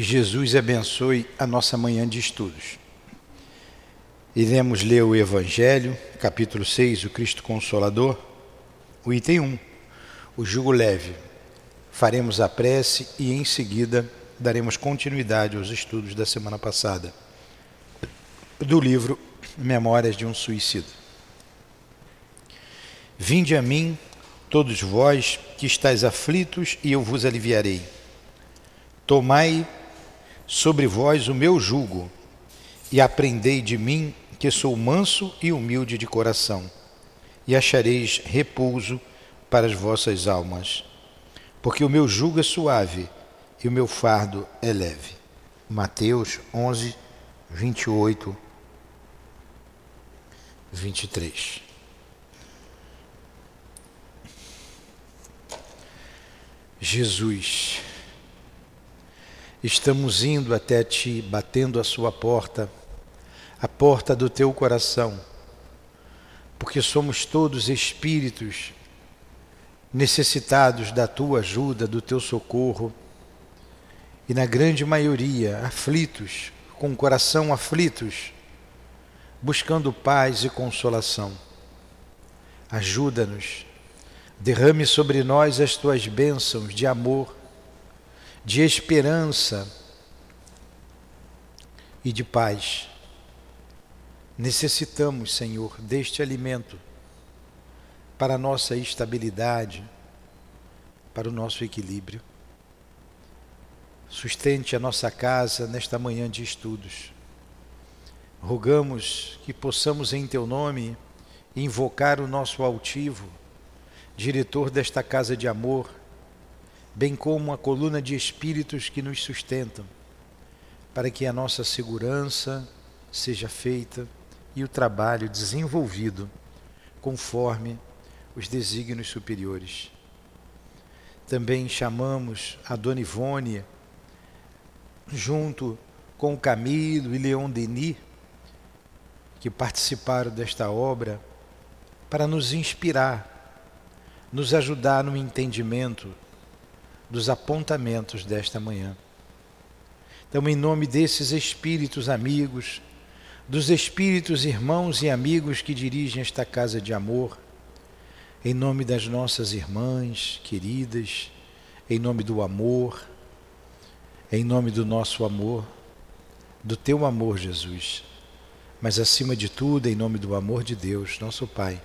Que Jesus abençoe a nossa manhã de estudos. Iremos ler o Evangelho, capítulo 6, o Cristo Consolador, o item 1, o jugo leve. Faremos a prece e em seguida daremos continuidade aos estudos da semana passada do livro Memórias de um Suicida. Vinde a mim, todos vós que estáis aflitos, e eu vos aliviarei. Tomai sobre vós o meu jugo e aprendei de mim, que sou manso e humilde de coração, e achareis repouso para as vossas almas. Porque o meu jugo é suave e o meu fardo é leve. Mateus 11, 28, 23. Jesus, estamos indo até ti, batendo a sua porta a porta do teu coração, porque somos todos espíritos necessitados da tua ajuda, do teu socorro, e na grande maioria aflitos, com o coração aflitos, buscando paz e consolação. Ajuda-nos, derrame sobre nós as tuas bênçãos de amor, de esperança e de paz Necessitamos, Senhor, deste alimento para a nossa estabilidade, para o nosso equilíbrio. Sustente a nossa casa nesta manhã de estudos. Rogamos que possamos, em Teu nome, invocar o nosso altivo, diretor desta casa de amor, bem como a coluna de espíritos que nos sustentam, para que a nossa segurança seja feita e o trabalho desenvolvido conforme os desígnios superiores. Também chamamos a Dona Ivone, junto com Camilo e Leon Denis, que participaram desta obra, para nos inspirar, nos ajudar no entendimento dos apontamentos desta manhã. Então, em nome desses espíritos amigos, dos espíritos irmãos e amigos que dirigem esta casa de amor, em nome das nossas irmãs queridas, em nome do amor, em nome do nosso amor, do teu amor, Jesus, mas acima de tudo, em nome do amor de Deus, nosso Pai,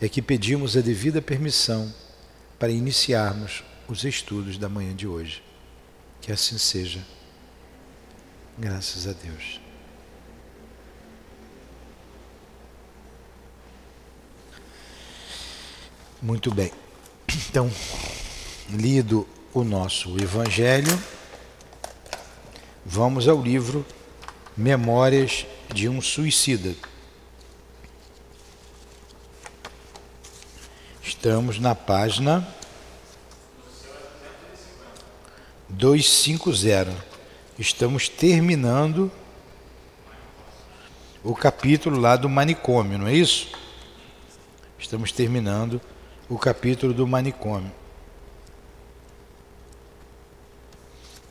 é que pedimos a devida permissão para iniciarmos os estudos da manhã de hoje. Que assim seja. Graças a Deus. Muito bem. Então, lido o nosso Evangelho, vamos ao livro Memórias de um Suicida. Estamos na página 250. Estamos terminando o capítulo lá do manicômio, não é isso? Estamos terminando o capítulo do manicômio.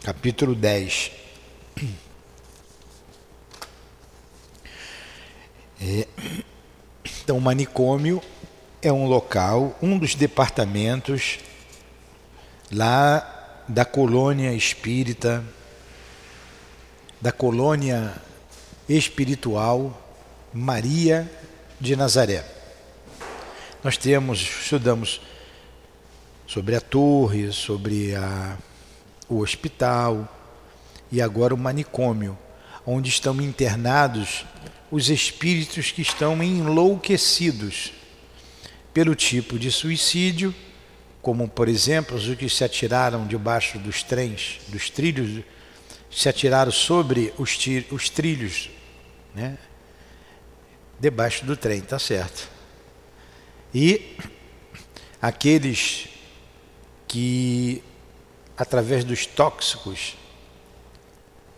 Capítulo 10. É, então, o manicômio é um local, um dos departamentos lá da colônia espírita, da colônia espiritual Maria de Nazaré. Nós temos, estudamos sobre a torre, sobre a, o hospital e agora o manicômio, onde estão internados os espíritos que estão enlouquecidos pelo tipo de suicídio, como por exemplo os que se atiraram debaixo dos trens, dos trilhos, se atiraram sobre os, os trilhos, né? debaixo do trem, tá certo. E aqueles que, através dos tóxicos,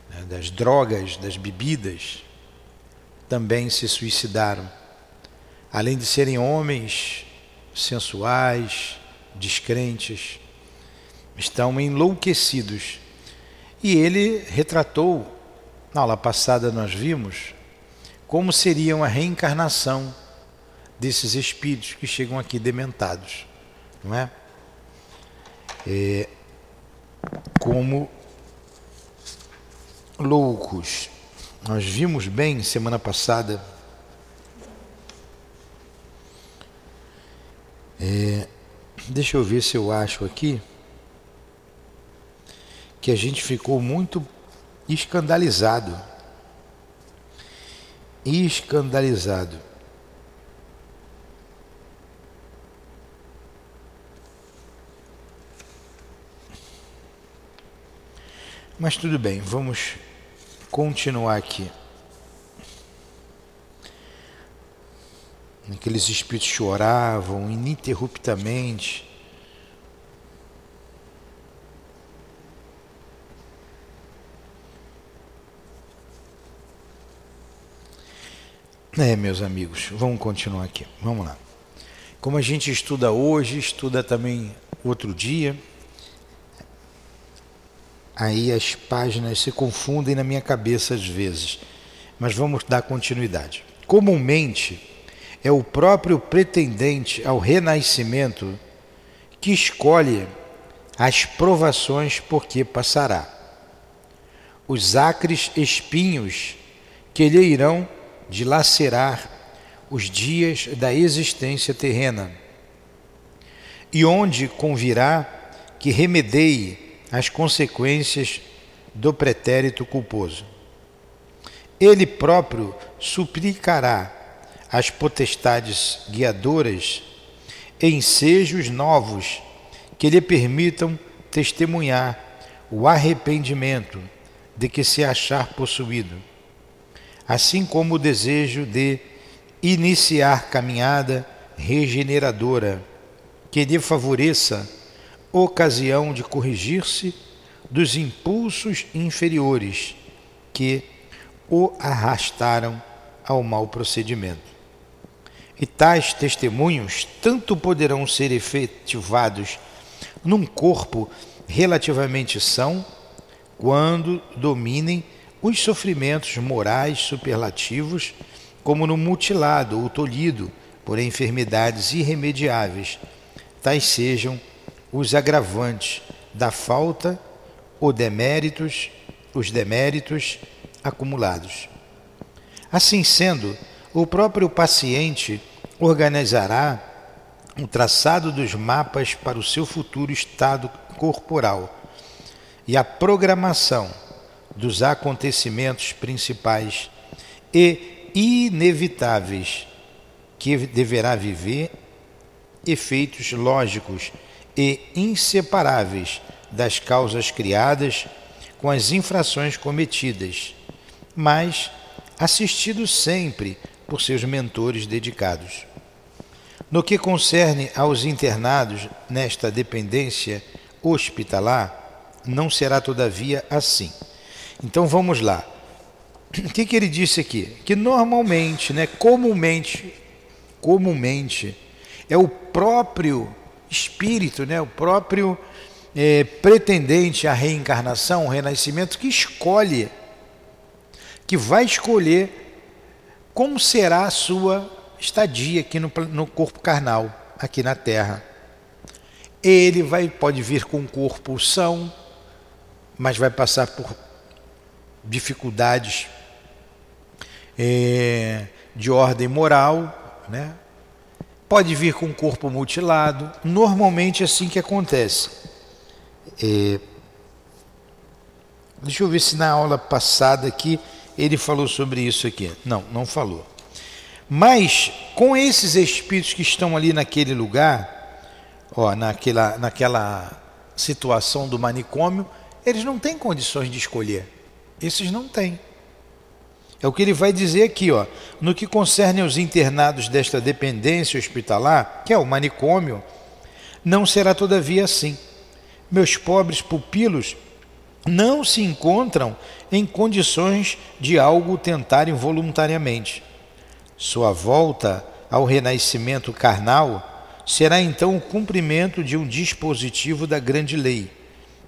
né, das drogas, das bebidas, também se suicidaram. Além de serem homens sensuais, descrentes, estão enlouquecidos. E ele retratou, na aula passada nós vimos, como seria uma reencarnação desses espíritos que chegam aqui dementados, não é? é como loucos. Nós vimos bem semana passada É, deixa eu ver se eu acho aqui que a gente ficou muito escandalizado. Escandalizado. Mas tudo bem, vamos continuar aqui. Aqueles espíritos choravam ininterruptamente. É, meus amigos, vamos continuar aqui. Vamos lá. Como a gente estuda hoje, estuda também outro dia, aí as páginas se confundem na minha cabeça às vezes. Mas vamos dar continuidade. Comumente, é o próprio pretendente ao renascimento que escolhe as provações por que passará. Os acres espinhos que lhe irão dilacerar os dias da existência terrena, e onde convirá que remedeie as consequências do pretérito culposo. Ele próprio suplicará as potestades guiadoras ensejos novos que lhe permitam testemunhar o arrependimento de que se achar possuído, assim como o desejo de iniciar caminhada regeneradora que lhe favoreça ocasião de corrigir-se dos impulsos inferiores que o arrastaram ao mau procedimento. E tais testemunhos tanto poderão ser efetivados num corpo relativamente são, quando dominem os sofrimentos morais superlativos, como no mutilado ou tolhido por enfermidades irremediáveis, tais sejam os agravantes da falta ou deméritos, os deméritos acumulados. Assim sendo, o próprio paciente organizará um traçado dos mapas para o seu futuro estado corporal e a programação dos acontecimentos principais e inevitáveis que deverá viver, efeitos lógicos e inseparáveis das causas criadas com as infrações cometidas, mas assistido sempre por seus mentores dedicados. No que concerne aos internados nesta dependência hospitalar, não será todavia assim. Então vamos lá. O que, que ele disse aqui? Que normalmente, né, comumente, comumente, é o próprio espírito, né, o próprio é, pretendente à reencarnação, ao renascimento, que escolhe, que vai escolher como será a sua estadia aqui no, no corpo carnal, aqui na Terra. Ele vai, pode vir com um corpo são, mas vai passar por dificuldades é, de ordem moral, né? pode vir com um corpo mutilado. Normalmente é assim que acontece. É, deixa eu ver se na aula passada aqui ele falou sobre isso aqui. Não, não falou. Mas com esses espíritos que estão ali naquele lugar, ó, naquela, naquela situação do manicômio, eles não têm condições de escolher. Esses não têm. É o que ele vai dizer aqui, ó. No que concerne aos internados desta dependência hospitalar, que é o manicômio, não será todavia assim. Meus pobres pupilos não se encontram em condições de algo tentarem voluntariamente sua volta ao renascimento carnal será então o cumprimento de um dispositivo da grande lei,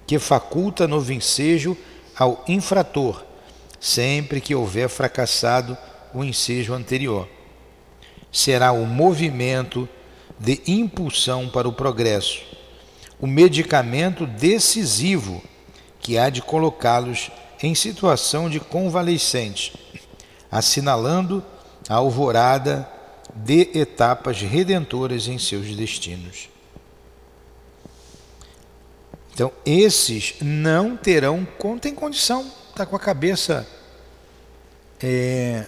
que faculta no vincejo ao infrator, sempre que houver fracassado o ensejo anterior. Será o movimento de impulsão para o progresso, o medicamento decisivo que há de colocá-los em situação de convalescente, assinalando a alvorada de etapas redentoras em seus destinos. Então, esses não terão, tem condição, está com a cabeça é,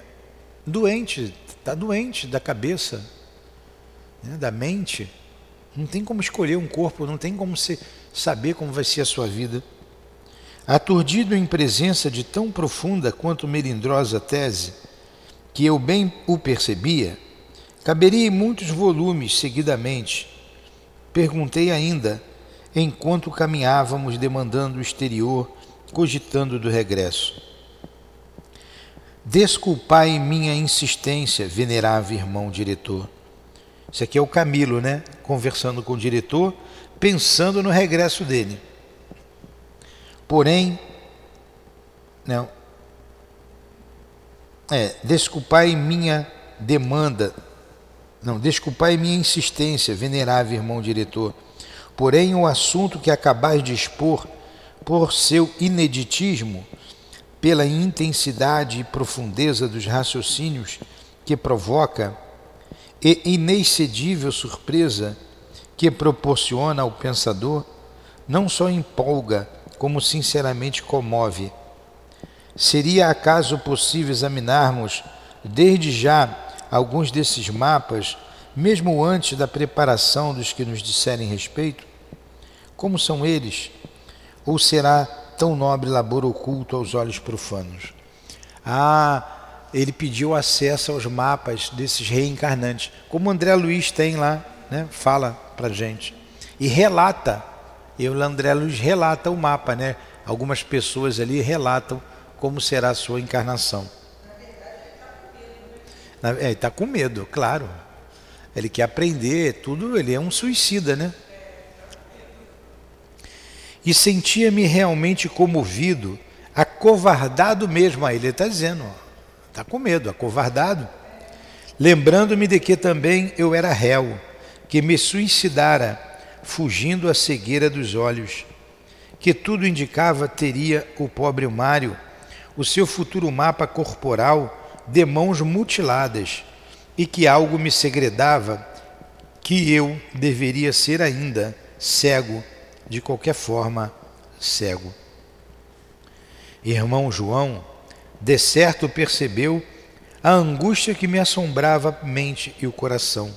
doente, está doente da cabeça, né, da mente. Não tem como escolher um corpo, não tem como se, saber como vai ser a sua vida. Aturdido em presença de tão profunda quanto melindrosa tese, que eu bem o percebia, caberia em muitos volumes seguidamente. Perguntei ainda enquanto caminhávamos demandando o exterior, cogitando do regresso. Desculpai minha insistência, venerável irmão diretor. Isso aqui é o Camilo, né? Conversando com o diretor, pensando no regresso dele. Porém, não. É, desculpai minha demanda. Não, desculpai minha insistência, venerável irmão diretor Porém, o assunto que acabais de expor, por seu ineditismo, pela intensidade e profundeza dos raciocínios que provoca e inexcedível surpresa que proporciona ao pensador, não só empolga, como sinceramente comove. Seria acaso possível examinarmos desde já alguns desses mapas mesmo antes da preparação dos que nos disserem respeito? Como são eles? Ou será tão nobre labor oculto aos olhos profanos? Ah, ele pediu acesso aos mapas desses reencarnantes, como André Luiz tem lá, né? fala para gente. E relata, e o André Luiz relata o mapa, né? Algumas pessoas ali relatam como será a sua encarnação. É, está com medo, claro ele quer aprender, tudo, ele é um suicida, né? E sentia-me realmente comovido, acovardado mesmo, aí ele está dizendo, está com medo, acovardado, lembrando-me de que também eu era réu, que me suicidara, fugindo à cegueira dos olhos, que tudo indicava teria o pobre Mário, o seu futuro mapa corporal de mãos mutiladas, e que algo me segredava que eu deveria ser ainda cego, de qualquer forma cego. Irmão João, de certo percebeu a angústia que me assombrava a mente e o coração,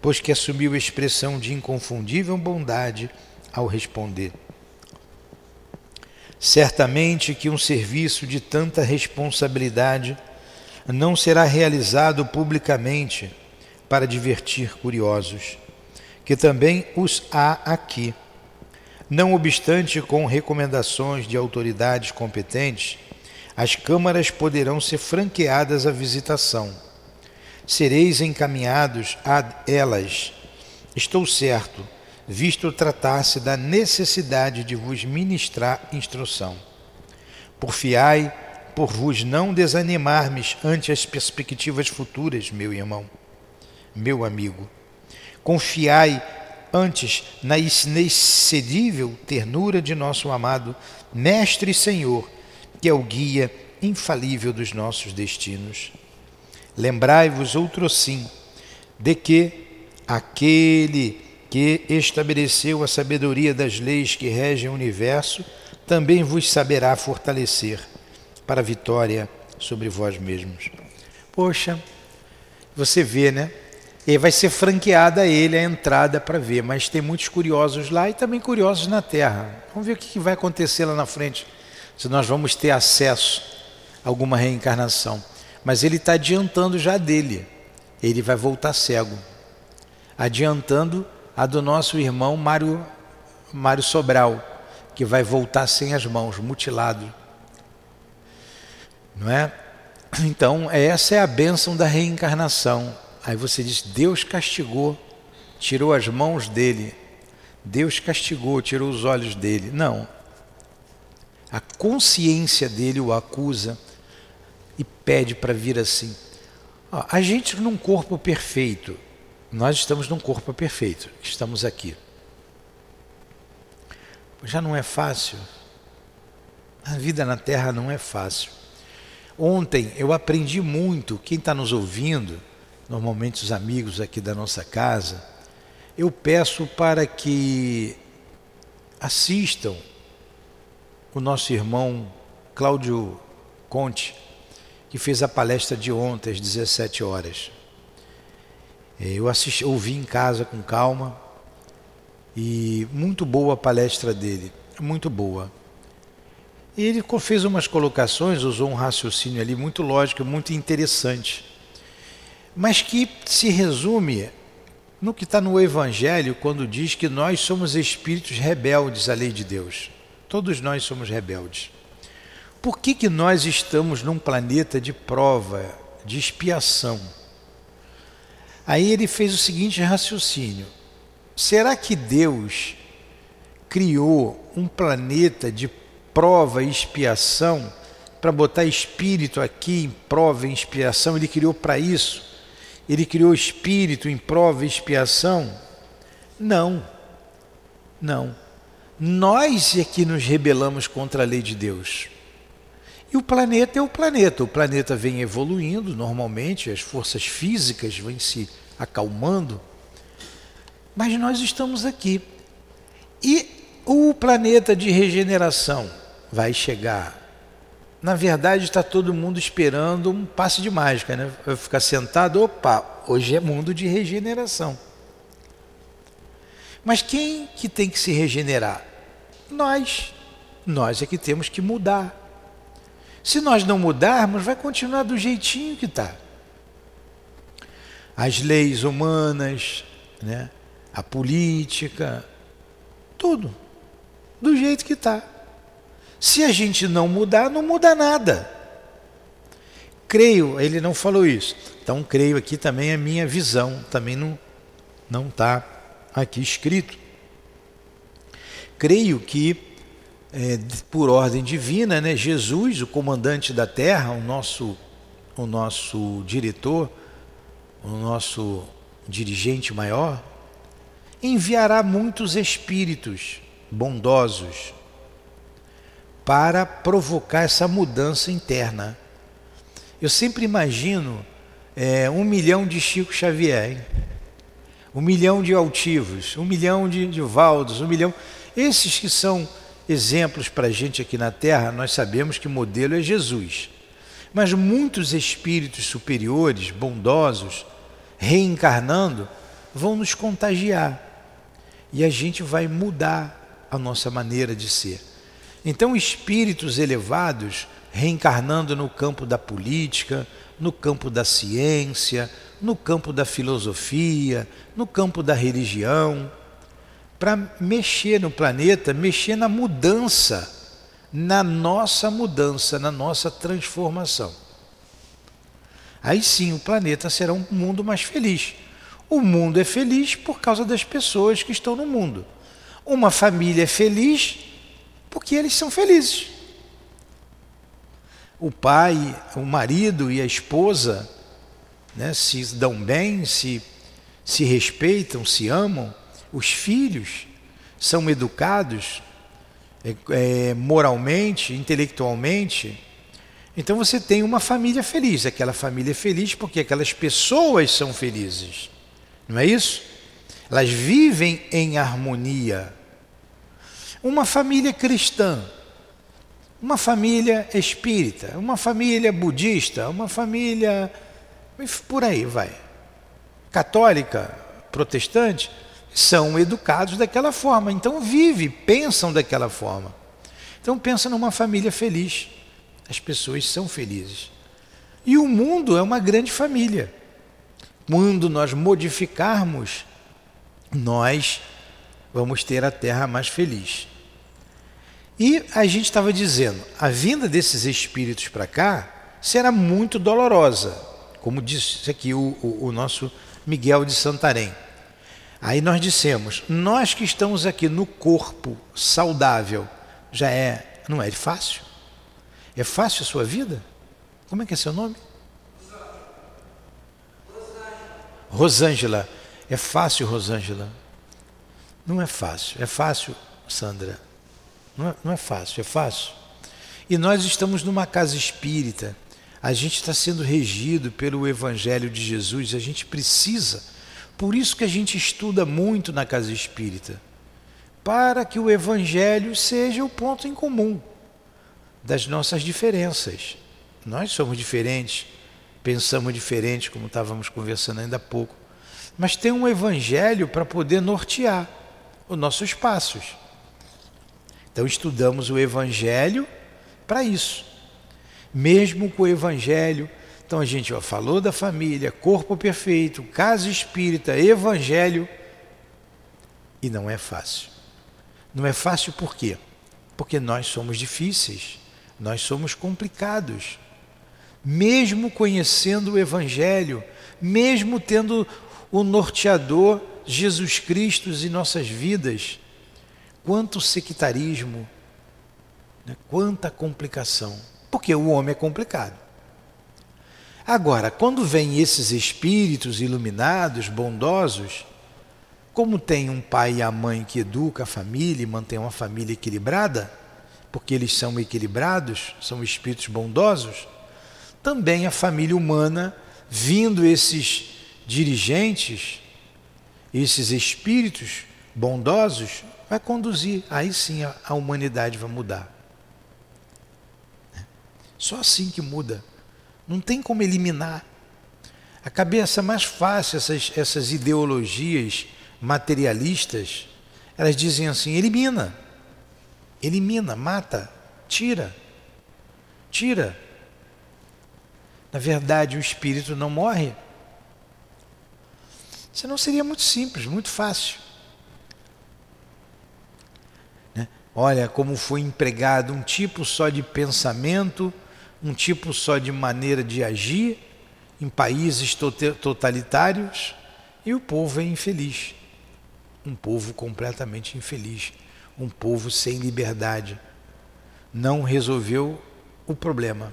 pois que assumiu expressão de inconfundível bondade ao responder. Certamente que um serviço de tanta responsabilidade não será realizado publicamente para divertir curiosos, que também os há aqui. Não obstante, com recomendações de autoridades competentes, as câmaras poderão ser franqueadas à visitação. Sereis encaminhados a elas. Estou certo, visto tratar-se da necessidade de vos ministrar instrução. Porfiai por vos não desanimarmes ante as perspectivas futuras, meu irmão, meu amigo. Confiai antes na inexcedível ternura de nosso amado Mestre e Senhor, que é o guia infalível dos nossos destinos. Lembrai-vos outro sim, de que aquele que estabeleceu a sabedoria das leis que regem o universo também vos saberá fortalecer para a vitória sobre vós mesmos. Poxa, você vê, né? E vai ser franqueada a ele a entrada para ver, mas tem muitos curiosos lá e também curiosos na Terra. Vamos ver o que vai acontecer lá na frente, se nós vamos ter acesso a alguma reencarnação. Mas ele está adiantando já dele, ele vai voltar cego, adiantando a do nosso irmão Mário, Mário Sobral, que vai voltar sem as mãos, mutilado. Não é? Então, essa é a bênção da reencarnação. Aí você diz: Deus castigou, tirou as mãos dele. Deus castigou, tirou os olhos dele. Não. A consciência dele o acusa e pede para vir assim. A gente num corpo perfeito, nós estamos num corpo perfeito, estamos aqui. Já não é fácil. A vida na Terra não é fácil. Ontem eu aprendi muito, quem está nos ouvindo, normalmente os amigos aqui da nossa casa, eu peço para que assistam o nosso irmão Cláudio Conte, que fez a palestra de ontem às 17 horas. Eu assisti, ouvi em casa com calma e muito boa a palestra dele, muito boa. E ele fez umas colocações, usou um raciocínio ali muito lógico, muito interessante, mas que se resume no que está no Evangelho quando diz que nós somos espíritos rebeldes à lei de Deus. Todos nós somos rebeldes. Por que, que nós estamos num planeta de prova, de expiação? Aí ele fez o seguinte raciocínio: será que Deus criou um planeta de prova e expiação para botar espírito aqui em prova e expiação? Ele criou para isso? Ele criou espírito em prova e expiação? Não, não. Nós é que nos rebelamos contra a lei de Deus. E o planeta é o planeta. O planeta vem evoluindo normalmente, as forças físicas vêm se acalmando, mas nós estamos aqui. E o planeta de regeneração vai chegar. Na verdade, está todo mundo esperando um passe de mágica, né? Eu ficar sentado, opa, hoje é mundo de regeneração. Mas quem que tem que se regenerar? Nós. Nós é que temos que mudar. Se nós não mudarmos, vai continuar do jeitinho que está. As leis humanas, né? a política, tudo do jeito que está. Se a gente não mudar, não muda nada. Creio, ele não falou isso. Então creio aqui também a minha visão, também não não está aqui escrito. Creio que é, por ordem divina, né, Jesus, o comandante da terra, o nosso, o nosso diretor, o nosso dirigente maior, enviará muitos espíritos bondosos para provocar essa mudança interna. Eu sempre imagino é, um milhão de Chico Xavier, hein? um milhão de altivos, um milhão de, de Valdos, um milhão. Esses que são exemplos para a gente aqui na Terra, nós sabemos que o modelo é Jesus. Mas muitos espíritos superiores, bondosos, reencarnando, vão nos contagiar. E a gente vai mudar a nossa maneira de ser. Então, espíritos elevados reencarnando no campo da política, no campo da ciência, no campo da filosofia, no campo da religião, para mexer no planeta, mexer na mudança, na nossa mudança, na nossa transformação. Aí sim o planeta será um mundo mais feliz. O mundo é feliz por causa das pessoas que estão no mundo. Uma família é feliz porque eles são felizes. O pai, o marido e a esposa né, se dão bem, se, se respeitam, se amam os filhos são educados é, é, moralmente, intelectualmente, então você tem uma família feliz. Aquela família é feliz porque aquelas pessoas são felizes. Não é isso? Elas vivem em harmonia. Uma família cristã, uma família espírita, uma família budista, uma família. por aí vai. Católica, protestante, são educados daquela forma, então vive, pensam daquela forma. Então pensa numa família feliz. As pessoas são felizes. E o mundo é uma grande família. Quando nós modificarmos, nós vamos ter a terra mais feliz. E a gente estava dizendo, a vinda desses espíritos para cá será muito dolorosa, como disse aqui o, o, o nosso Miguel de Santarém. Aí nós dissemos, nós que estamos aqui no corpo saudável, já é Não é fácil. É fácil a sua vida? Como é que é seu nome? Rosângela. É fácil, Rosângela? Não é fácil. É fácil, Sandra? Não é, não é fácil, é fácil. E nós estamos numa casa espírita. A gente está sendo regido pelo Evangelho de Jesus. A gente precisa. Por isso que a gente estuda muito na casa espírita. Para que o Evangelho seja o ponto em comum das nossas diferenças. Nós somos diferentes, pensamos diferente, como estávamos conversando ainda há pouco. Mas tem um Evangelho para poder nortear os nossos passos. Então estudamos o Evangelho para isso. Mesmo com o Evangelho, então a gente ó, falou da família, corpo perfeito, casa espírita, Evangelho, e não é fácil. Não é fácil por quê? Porque nós somos difíceis, nós somos complicados. Mesmo conhecendo o Evangelho, mesmo tendo o norteador Jesus Cristo em nossas vidas, quanto sectarismo, né? quanta complicação. Porque o homem é complicado. Agora, quando vêm esses espíritos iluminados, bondosos, como tem um pai e a mãe que educa a família e mantém uma família equilibrada, porque eles são equilibrados, são espíritos bondosos, também a família humana, vindo esses dirigentes, esses espíritos bondosos, vai conduzir. Aí sim a, humanidade vai mudar. Só assim que muda. Não tem como eliminar. A cabeça mais fácil, essas, essas ideologias materialistas, elas dizem assim: elimina, elimina, mata, tira, tira. Na verdade, o espírito não morre. Senão seria muito simples, muito fácil. Né? Olha como foi empregado um tipo só de pensamento, um tipo só de maneira de agir em países totalitários e o povo é infeliz. Um povo completamente infeliz, um povo sem liberdade. Não resolveu o problema.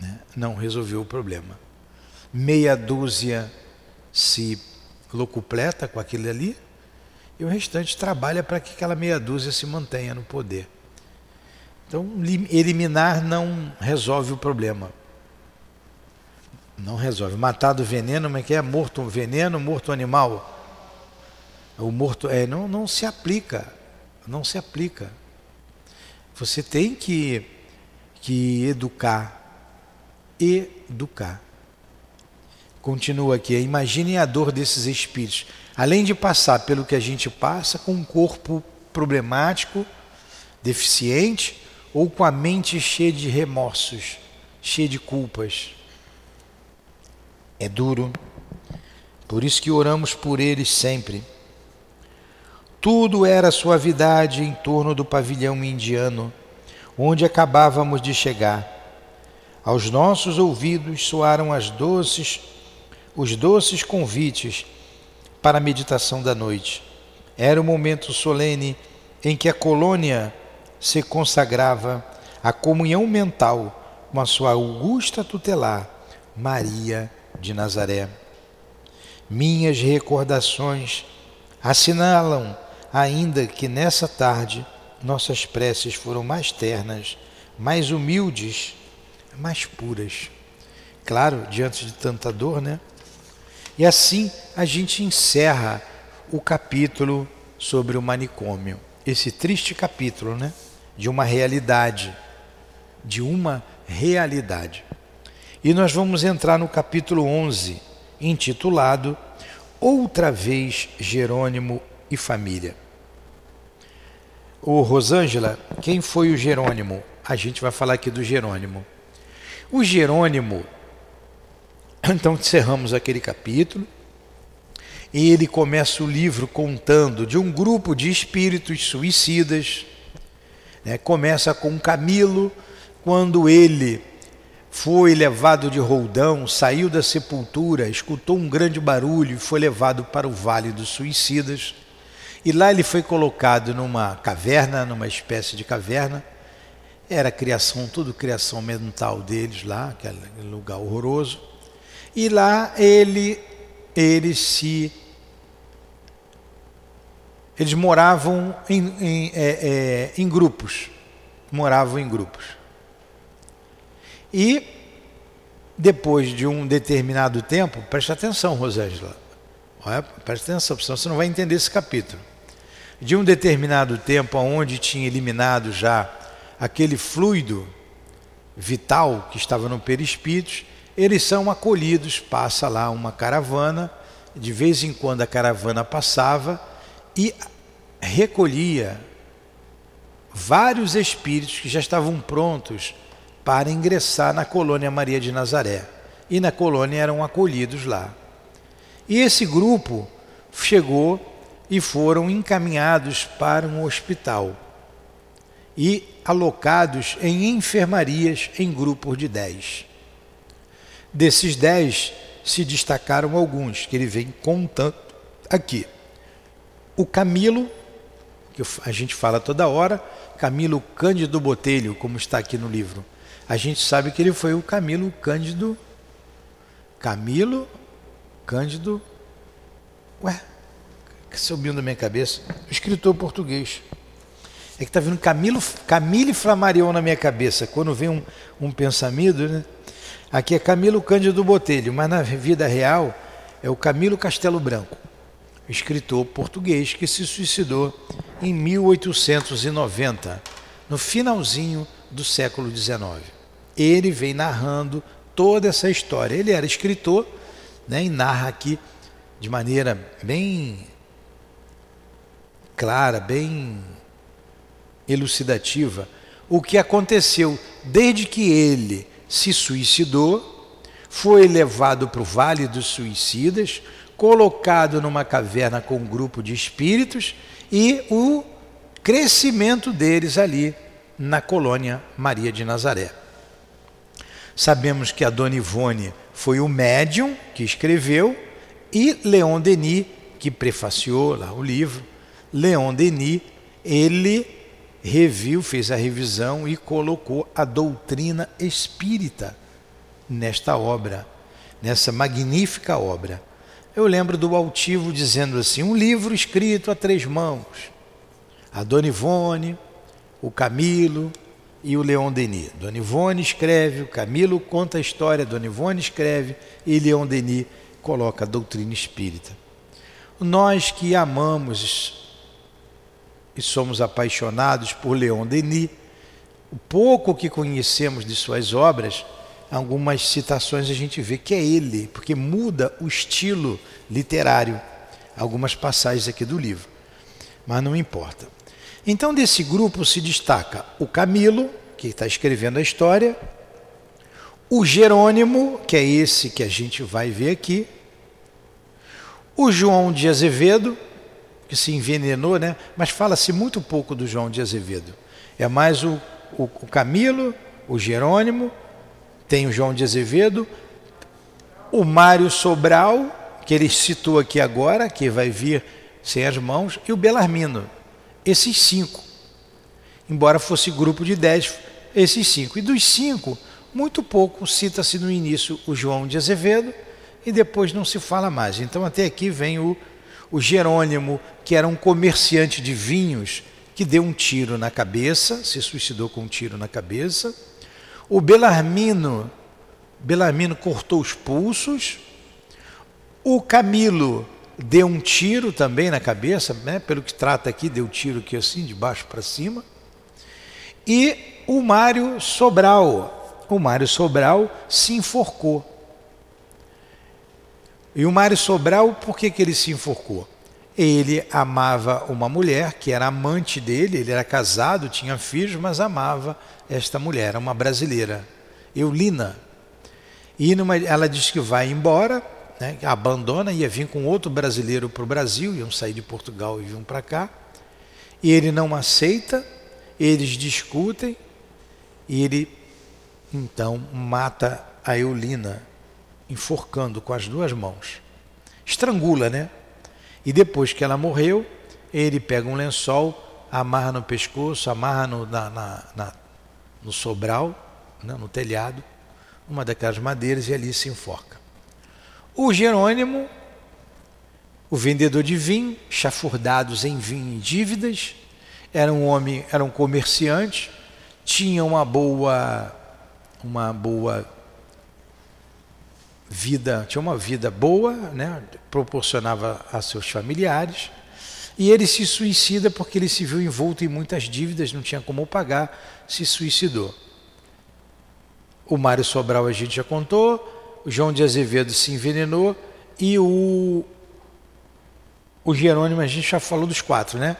Né? Não resolveu o problema. Meia dúzia se locupleta com aquilo ali e o restante trabalha para que aquela meia dúzia se mantenha no poder. Então, eliminar não resolve o problema. Não resolve. Matar do veneno, como é que é? Morto veneno, morto animal. O morto é não não se aplica, não se aplica. Você tem que que educar, educar. Continua aqui, imaginem a dor desses espíritos. Além de passar pelo que a gente passa, com um corpo problemático, deficiente, ou com a mente cheia de remorsos, cheia de culpas. É duro. Por isso que oramos por eles sempre. Tudo era suavidade em torno do pavilhão indiano, onde acabávamos de chegar. Aos nossos ouvidos soaram as doces os doces convites para a meditação da noite. Era o momento solene em que a colônia se consagrava à comunhão mental com a sua augusta tutelar, Maria de Nazaré. Minhas recordações assinalam ainda que nessa tarde nossas preces foram mais ternas, mais humildes, mais puras. Claro, diante de tanta dor, né? E assim a gente encerra o capítulo sobre o manicômio. Esse triste capítulo, né? De uma realidade. De uma realidade. E nós vamos entrar no capítulo 11, intitulado Outra vez Jerônimo e Família. Ô Rosângela, quem foi o Jerônimo? A gente vai falar aqui do Jerônimo. O Jerônimo então encerramos aquele capítulo e ele começa o livro contando de um grupo de espíritos suicidas. Né? Começa com Camilo, quando ele foi levado de roldão, saiu da sepultura, escutou um grande barulho e foi levado para o Vale dos Suicidas. E lá ele foi colocado numa caverna, numa espécie de caverna. Era criação, tudo criação mental deles lá, aquele lugar horroroso. E lá ele, ele se eles moravam em, em, é, é, em grupos. Moravam em grupos. E depois de um determinado tempo, preste atenção, Rosângela. Preste atenção, senão você não vai entender esse capítulo. De um determinado tempo, onde tinha eliminado já aquele fluido vital que estava no perispírito, eles são acolhidos, passa lá uma caravana, de vez em quando a caravana passava e recolhia vários espíritos que já estavam prontos para ingressar na colônia Maria de Nazaré. E na colônia eram acolhidos lá. E esse grupo chegou e foram encaminhados para um hospital e alocados em enfermarias em grupos de dez. Desses dez se destacaram alguns, que ele vem contando aqui. O Camilo, que a gente fala toda hora, Camilo Cândido Botelho, como está aqui no livro. A gente sabe que ele foi o Camilo Cândido. Camilo Cândido. Ué, que subiu na minha cabeça? escritor português. É que está vindo Camilo, Camille Flamarion na minha cabeça. Quando vem um, um pensamento, né? Aqui é Camilo Cândido Botelho, mas na vida real é o Camilo Castelo Branco escritor português que se suicidou em 1890, no finalzinho do século XIX. Ele vem narrando toda essa história. Ele era escritor né, e narra aqui de maneira bem clara, bem elucidativa, o que aconteceu desde que ele se suicidou, foi levado para o Vale dos Suicidas, colocado numa caverna com um grupo de espíritos e o crescimento deles ali na colônia Maria de Nazaré. Sabemos que a Dona Ivone foi o médium que escreveu e Leon Denis, que prefaciou lá o livro, Leon Denis, ele reviu, fez a revisão e colocou a doutrina espírita nesta obra, nessa magnífica obra. Eu lembro do altivo dizendo assim: um livro escrito a três mãos. A Dona Ivone, o Camilo e o Leon Denis. Dona Ivone escreve, o Camilo conta a história, Dona Ivone escreve e Leon Denis coloca a doutrina espírita. Nós que amamos e somos apaixonados por Leon Denis, o pouco que conhecemos de suas obras, algumas citações a gente vê que é ele, porque muda o estilo literário, algumas passagens aqui do livro. Mas não importa. Então, desse grupo se destaca o Camilo, que está escrevendo a história, o Jerônimo, que é esse que a gente vai ver aqui, o João de Azevedo, que se envenenou, né? mas fala-se muito pouco do João de Azevedo. É mais o, o, o Camilo, o Jerônimo tem o João de Azevedo, o Mário Sobral, que ele citou aqui agora, que vai vir sem as mãos, e o Belarmino. Esses cinco. Embora fosse grupo de dez, esses cinco. E dos cinco, muito pouco cita-se no início o João de Azevedo e depois não se fala mais. Então até aqui vem o, o Jerônimo, que era um comerciante de vinhos, que deu um tiro na cabeça, se suicidou com um tiro na cabeça o Belarmino, Belarmino cortou os pulsos. O Camilo deu um tiro também na cabeça, né? pelo que trata aqui, deu tiro aqui assim, de baixo para cima. E o Mário Sobral, o Mário Sobral se enforcou. E o Mário Sobral, por que, que ele se enforcou? Ele amava uma mulher que era amante dele, ele era casado, tinha filhos, mas amava esta mulher, uma brasileira, Eulina. E numa, ela diz que vai embora, né, abandona, ia vir com outro brasileiro para o Brasil, iam sair de Portugal e iam para cá. E ele não aceita, eles discutem, e ele então mata a Eulina, enforcando com as duas mãos. Estrangula, né? E depois que ela morreu, ele pega um lençol, amarra no pescoço, amarra no, na, na, na, no sobral, né, no telhado, uma daquelas madeiras e ali se enforca. O Jerônimo, o vendedor de vinho, chafurdados em vinho e dívidas, era um homem, era um comerciante, tinha uma boa, uma boa vida, tinha uma vida boa, né? proporcionava a seus familiares, e ele se suicida porque ele se viu envolto em muitas dívidas, não tinha como pagar, se suicidou. O Mário Sobral a gente já contou, o João de Azevedo se envenenou e o, o Jerônimo a gente já falou dos quatro, né?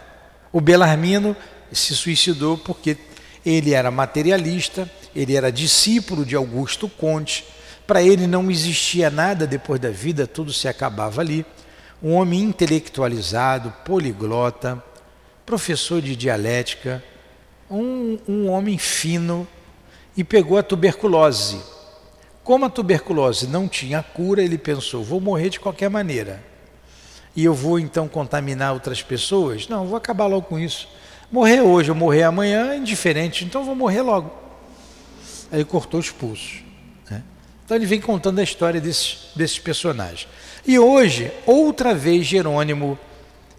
O Belarmino se suicidou porque ele era materialista, ele era discípulo de Augusto Conte, para ele não existia nada depois da vida, tudo se acabava ali. Um homem intelectualizado, poliglota, professor de dialética, um, um homem fino, e pegou a tuberculose. Como a tuberculose não tinha cura, ele pensou: vou morrer de qualquer maneira. E eu vou então contaminar outras pessoas? Não, vou acabar logo com isso. Morrer hoje ou morrer amanhã é indiferente, então vou morrer logo. Aí cortou os pulsos. Então ele vem contando a história desses, desses personagens. E hoje, outra vez, Jerônimo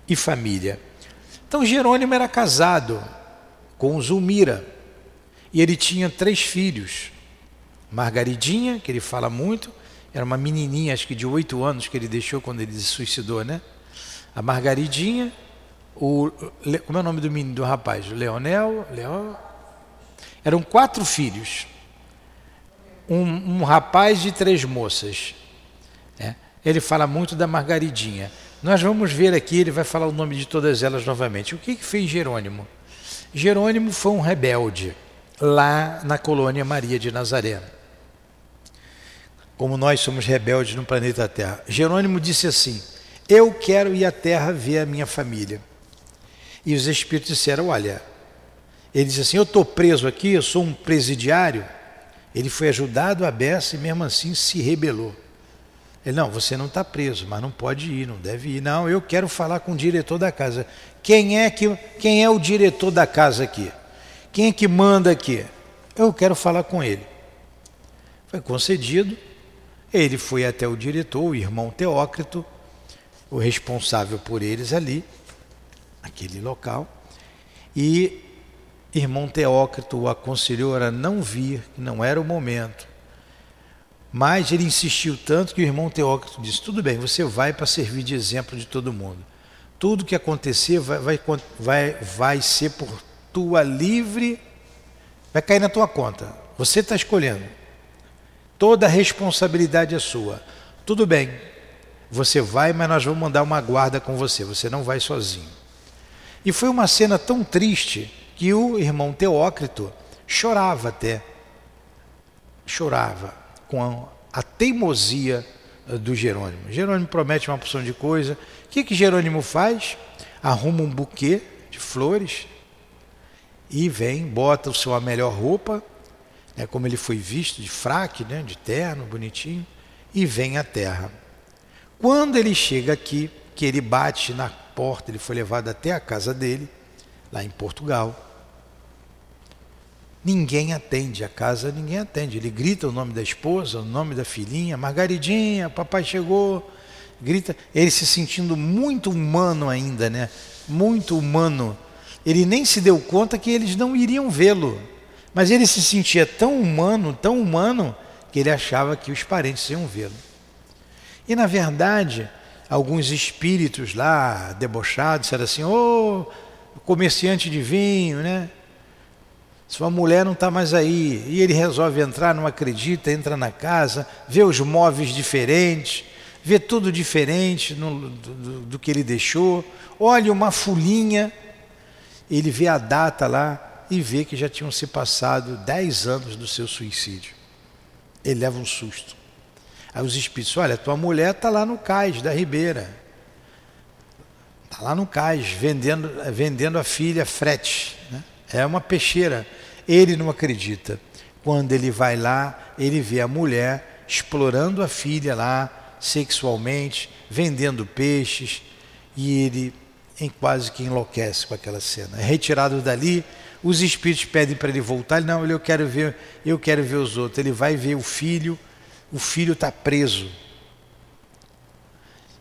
e família. Então Jerônimo era casado com Zulmira e ele tinha três filhos. Margaridinha, que ele fala muito, era uma menininha, acho que de oito anos que ele deixou quando ele se suicidou, né? A Margaridinha, o, como é o nome do menino do rapaz? Leonel, Leo, eram quatro filhos um, um rapaz de três moças. É. Ele fala muito da Margaridinha. Nós vamos ver aqui, ele vai falar o nome de todas elas novamente. O que, que fez Jerônimo? Jerônimo foi um rebelde lá na colônia Maria de Nazaré. Como nós somos rebeldes no planeta Terra. Jerônimo disse assim: Eu quero ir à Terra ver a minha família. E os espíritos disseram: Olha, ele disse assim: Eu estou preso aqui, eu sou um presidiário ele foi ajudado a beça e mesmo assim se rebelou. Ele, não, você não está preso, mas não pode ir, não deve ir. Não, eu quero falar com o diretor da casa. Quem é, que, quem é o diretor da casa aqui? Quem é que manda aqui? Eu quero falar com ele. Foi concedido. Ele foi até o diretor, o irmão Teócrito, o responsável por eles ali, aquele local, e irmão Teócrito o aconselhou a não vir, que não era o momento. Mas ele insistiu tanto que o irmão Teócrito disse: tudo bem, você vai para servir de exemplo de todo mundo. Tudo que acontecer vai, vai, vai, vai ser por tua livre, vai cair na tua conta. Você está escolhendo. Toda a responsabilidade é sua. Tudo bem, você vai, mas nós vamos mandar uma guarda com você. Você não vai sozinho. E foi uma cena tão triste que o irmão Teócrito chorava até, chorava com a, teimosia eh, do Jerônimo. Jerônimo promete uma porção de coisa. O que, que Jerônimo faz? Arruma um buquê de flores e vem, bota a sua melhor roupa, né, como ele foi visto, de fraque, né, de terno, bonitinho, e vem à terra. Quando ele chega aqui, que ele bate na porta, ele foi levado até a casa dele, lá em Portugal. Ninguém atende, a casa ninguém atende. Ele grita o nome da esposa, o nome da filhinha, Margaridinha, papai chegou. Grita, ele se sentindo muito humano ainda, né? Muito humano. Ele nem se deu conta que eles não iriam vê-lo. Mas ele se sentia tão humano, tão humano, que ele achava que os parentes iam vê-lo. E na verdade, alguns espíritos lá, debochados, disseram assim: ô, oh, comerciante de vinho, né? Sua mulher não está mais aí. E ele resolve entrar, não acredita, entra na casa, vê os móveis diferentes, vê tudo diferente no, do, do que ele deixou. Olha uma folhinha, ele vê a data lá e vê que já tinham se passado 10 anos do seu suicídio. Ele leva um susto. Aí os espíritos, olha, tua mulher está lá no cais da Ribeira. Está lá no cais, vendendo, vendendo a filha frete. Né? É uma peixeira. Ele não acredita. Quando ele vai lá, ele vê a mulher explorando a filha lá sexualmente, vendendo peixes, e ele em quase que enlouquece com aquela cena. É retirado dali, os espíritos pedem para ele voltar, ele não, eu quero ver, eu quero ver os outros. Ele vai ver o filho, o filho está preso.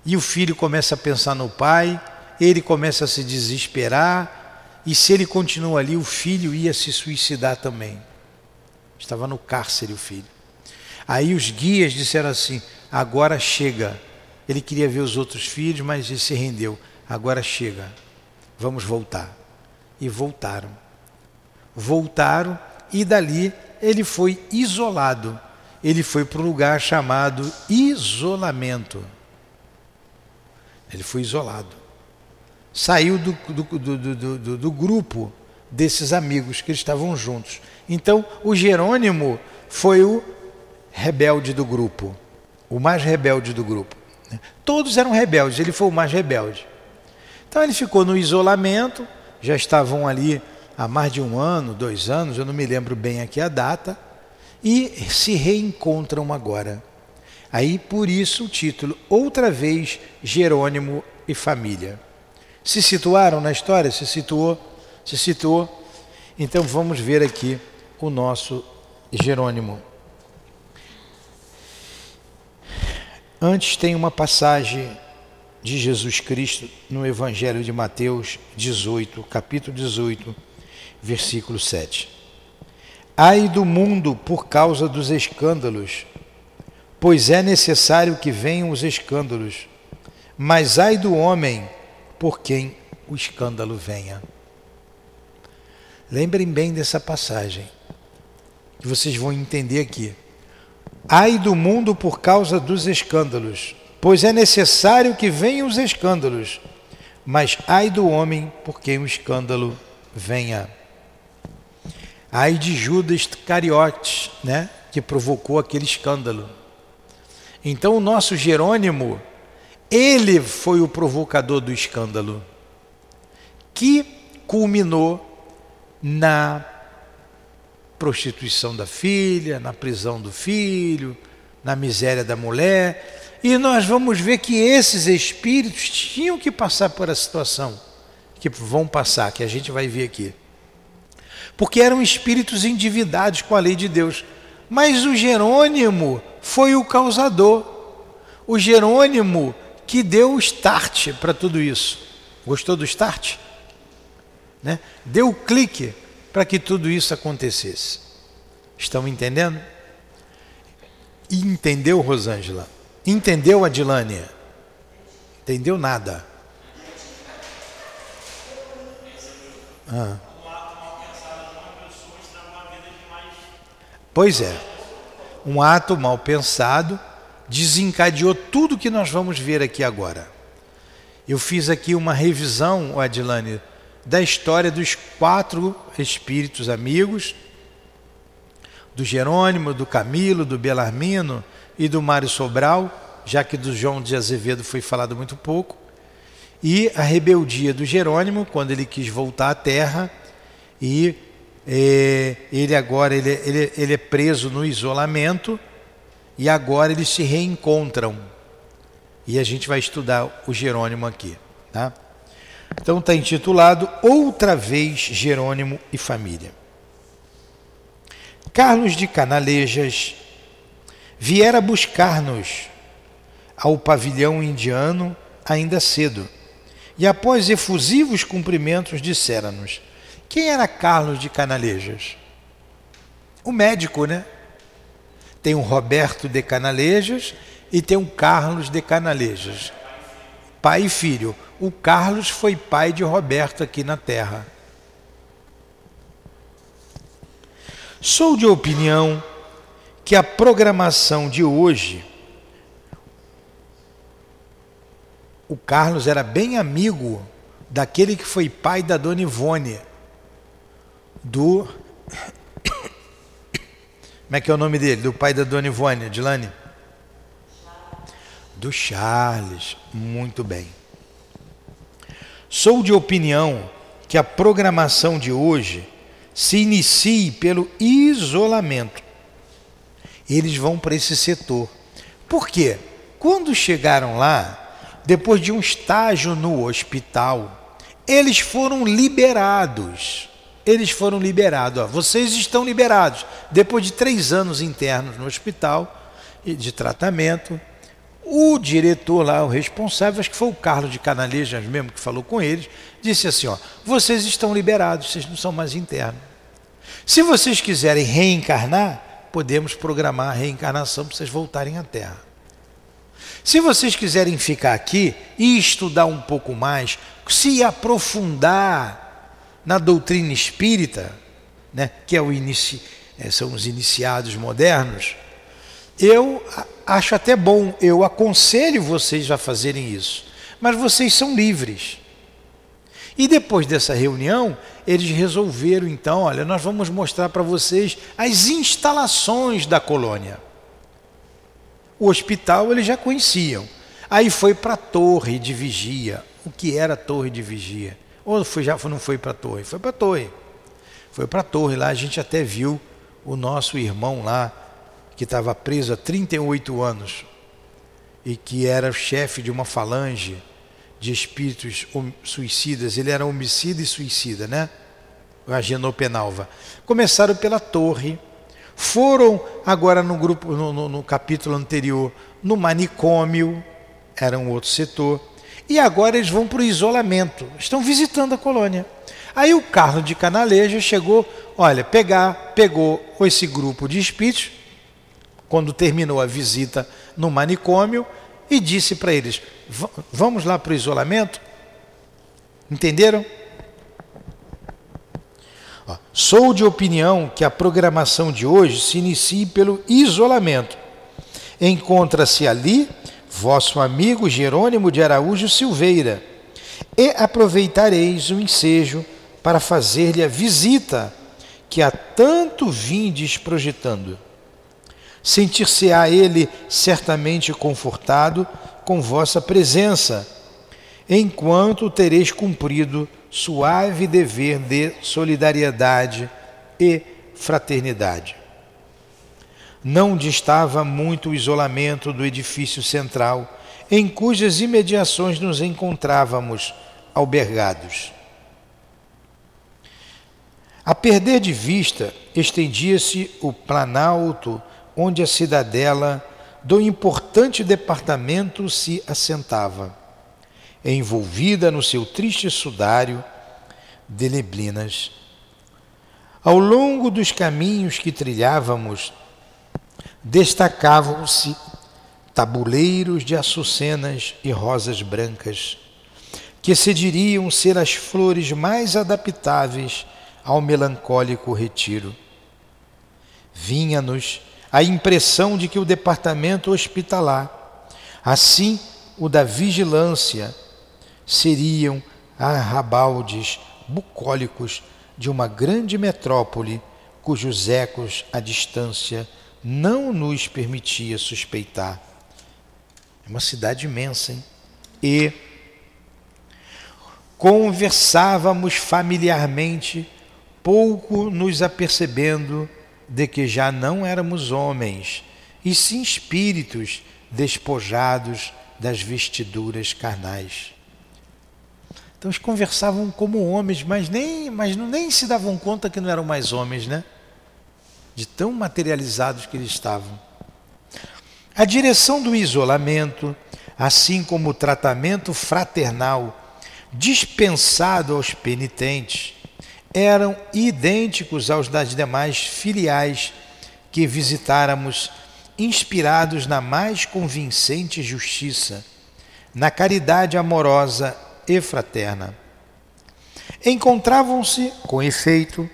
E o filho começa a pensar no pai, ele começa a se desesperar, e se ele continua ali, o filho ia se suicidar também. Estava no cárcere o filho. Aí os guias disseram assim: agora chega. Ele queria ver os outros filhos, mas ele se rendeu. Agora chega, vamos voltar. E voltaram. Voltaram e dali ele foi isolado. Ele foi para um lugar chamado isolamento. Ele foi isolado. Saiu do, do, do, do, grupo desses amigos que estavam juntos. Então, o Jerônimo foi o rebelde do grupo, o mais rebelde do grupo. Todos eram rebeldes, ele foi o mais rebelde. Então ele ficou no isolamento, já estavam ali há mais de um ano, dois anos, eu não me lembro bem aqui a data, e se reencontram agora. Aí por isso o título, outra vez Jerônimo e família. Se situaram na história? Se situou? Se situou? Então vamos ver aqui o nosso Jerônimo. Antes tem uma passagem de Jesus Cristo no Evangelho de Mateus 18, capítulo 18, versículo 7. Ai do mundo por causa dos escândalos, pois é necessário que venham os escândalos, mas ai do homem por quem o escândalo venha. Lembrem bem dessa passagem, que vocês vão entender aqui. Ai do mundo por causa dos escândalos, pois é necessário que venham os escândalos, mas ai do homem por quem o escândalo venha. Ai de Judas Cariotes, né, que provocou aquele escândalo. Então o nosso Jerônimo, ele foi o provocador do escândalo, que culminou na prostituição da filha, na prisão do filho, na miséria da mulher. E nós vamos ver que esses espíritos tinham que passar por a situação que vão passar, que a gente vai ver aqui. Porque eram espíritos endividados com a lei de Deus. Mas o Jerônimo foi o causador. O Jerônimo que deu o start para tudo isso. Gostou do start? Né? Deu o clique para que tudo isso acontecesse. Estão entendendo? Entendeu, Rosângela? Entendeu, Adilânia? Entendeu nada? Ah. Pois é, um ato mal pensado desencadeou tudo que nós vamos ver aqui agora. Eu fiz aqui uma revisão, Adilane, da história dos quatro espíritos amigos, do Jerônimo, do Camilo, do Belarmino e do Mário Sobral, já que do João de Azevedo foi falado muito pouco, e a rebeldia do Jerônimo, quando ele quis voltar à terra, e é, ele agora ele, ele, ele é preso no isolamento, e agora eles se reencontram. E a gente vai estudar o Jerônimo aqui. Tá? Então está intitulado Outra vez Jerônimo e Família. Carlos de Canalejas viera buscar-nos ao pavilhão indiano ainda cedo. E após efusivos cumprimentos, dissera-nos: Quem era Carlos de Canalejas? O médico, né? Tem o Roberto de Canalejas e tem o Carlos de Canalejas. Pai e filho. O Carlos foi pai de Roberto aqui na Terra. Sou de opinião que a programação de hoje. O Carlos era bem amigo daquele que foi pai da Dona Ivone, do. Como é que é o nome dele? Do pai da Dona Ivone, Dilane? Do Charles. Muito bem. Sou de opinião que a programação de hoje se inicie pelo isolamento. Eles vão para esse setor. Por quê? Quando chegaram lá, depois de um estágio no hospital, eles foram liberados. Eles foram liberados. Ó, vocês estão liberados. Depois de três anos internos no hospital de tratamento, o diretor lá, o responsável, acho que foi o Carlos de Canalejas mesmo que falou com eles, disse assim: ó, vocês estão liberados, vocês não são mais internos. Se vocês quiserem reencarnar, podemos programar a reencarnação para vocês voltarem à Terra. Se vocês quiserem ficar aqui e estudar um pouco mais, se aprofundar na doutrina espírita, né, que é o inici, é, são os iniciados modernos, eu acho até bom, eu aconselho vocês a fazerem isso, mas vocês são livres. E depois dessa reunião, eles resolveram então, olha, nós vamos mostrar para vocês as instalações da colônia. O hospital eles já conheciam. Aí foi para a torre de vigia. O que era a torre de vigia? Ou foi, já não foi para a torre? Foi para a torre. Foi para a torre lá, a gente até viu o nosso irmão lá, que estava preso há 38 anos e que era chefe de uma falange de espíritos suicidas, ele era homicida e suicida, né? A Genopenalva. Começaram pela torre, foram agora no grupo, no, no, no capítulo anterior, no manicômio, era um outro setor, e agora eles vão para o isolamento, estão visitando a colônia. Aí o Carlos de Canaleja chegou, olha, pegar, pegou esse grupo de espíritos, quando terminou a visita no manicômio, e disse para eles: Vamos lá para o isolamento? Entenderam? Ó, sou de opinião que a programação de hoje se inicie pelo isolamento. Encontra-se ali vosso amigo Jerônimo de Araújo Silveira, e aproveitareis o ensejo para fazer-lhe a visita que há tanto vindes projetando. Sentir-se-á ele certamente confortado com vossa presença, enquanto tereis cumprido suave dever de solidariedade e fraternidade. Não distava muito o isolamento do edifício central, em cujas imediações nos encontrávamos albergados. A perder de vista, estendia-se o planalto onde a cidadela do importante departamento se assentava, envolvida no seu triste sudário de neblinas. Ao longo dos caminhos que trilhávamos, destacavam-se tabuleiros de açucenas e rosas brancas, que se diriam ser as flores mais adaptáveis ao melancólico retiro. Vinha-nos a impressão de que o departamento hospitalar, assim o da vigilância, seriam arrabaldes bucólicos de uma grande metrópole cujos ecos à distância não nos permitia suspeitar. É uma cidade imensa, hein? E conversávamos familiarmente, pouco nos apercebendo de que já não éramos homens, e sim espíritos despojados das vestiduras carnais. Então eles conversavam como homens, mas nem, mas nem se davam conta que não eram mais homens, né? De tão materializados que eles estavam. A direção do isolamento, assim como o tratamento fraternal dispensado aos penitentes, eram idênticos aos das demais filiais que visitáramos, inspirados na mais convincente justiça, na caridade amorosa e fraterna. Encontravam-se, com efeito,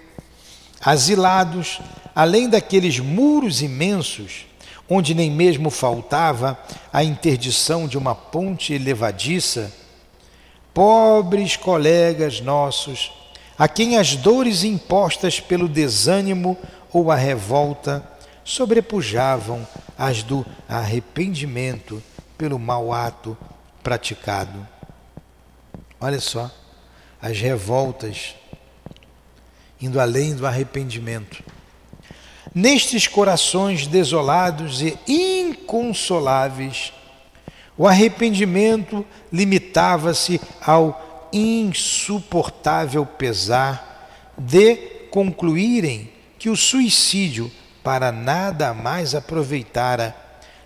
asilados, além daqueles muros imensos, onde nem mesmo faltava a interdição de uma ponte elevadiça, pobres colegas nossos a quem as dores impostas pelo desânimo ou a revolta sobrepujavam as do arrependimento pelo mau ato praticado. Olha só, as revoltas indo além do arrependimento. Nestes corações desolados e inconsoláveis, o arrependimento limitava-se ao insuportável pesar de concluírem que o suicídio para nada mais aproveitara,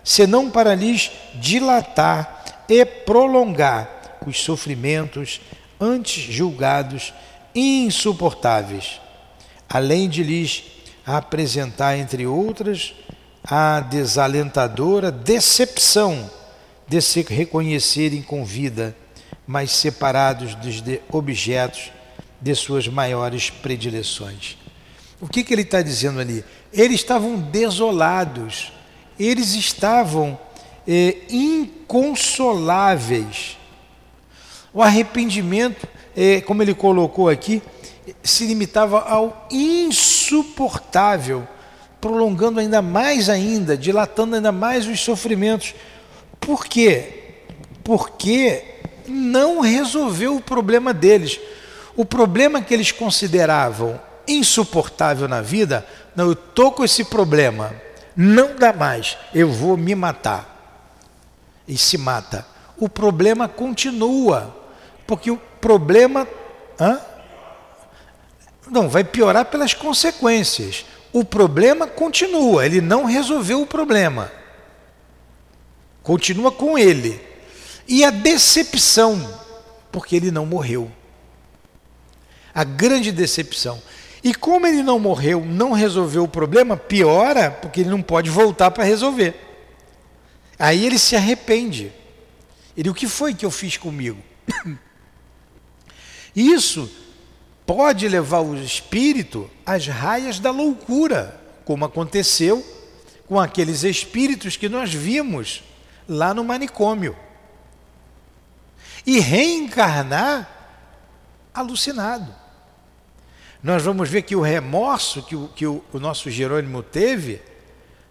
senão para lhes dilatar e prolongar os sofrimentos antes julgados insuportáveis, além de lhes apresentar, entre outras, a desalentadora decepção de se reconhecerem com vida, mas separados dos objetos de suas maiores predileções. O que, que ele está dizendo ali? Eles estavam desolados, eles estavam é, inconsoláveis. O arrependimento, é, como ele colocou aqui, se limitava ao insuportável, prolongando ainda mais ainda, dilatando ainda mais os sofrimentos. Por quê? Porque não resolveu o problema deles. O problema que eles consideravam insuportável na vida, não, eu estou com esse problema, não dá mais, eu vou me matar. E se mata. O problema continua, porque o problema. Hã? Não, vai piorar pelas consequências. O problema continua, ele não resolveu o problema. Continua com ele. E a decepção, porque ele não morreu. A grande decepção. E como ele não morreu, não resolveu o problema, piora, porque ele não pode voltar para resolver. Aí ele se arrepende. Ele, o que foi que eu fiz comigo? Isso pode levar o espírito às raias da loucura, como aconteceu com aqueles espíritos que nós vimos lá no manicômio. E reencarnar alucinado nós vamos ver que o remorso que o, que o, o nosso Jerônimo teve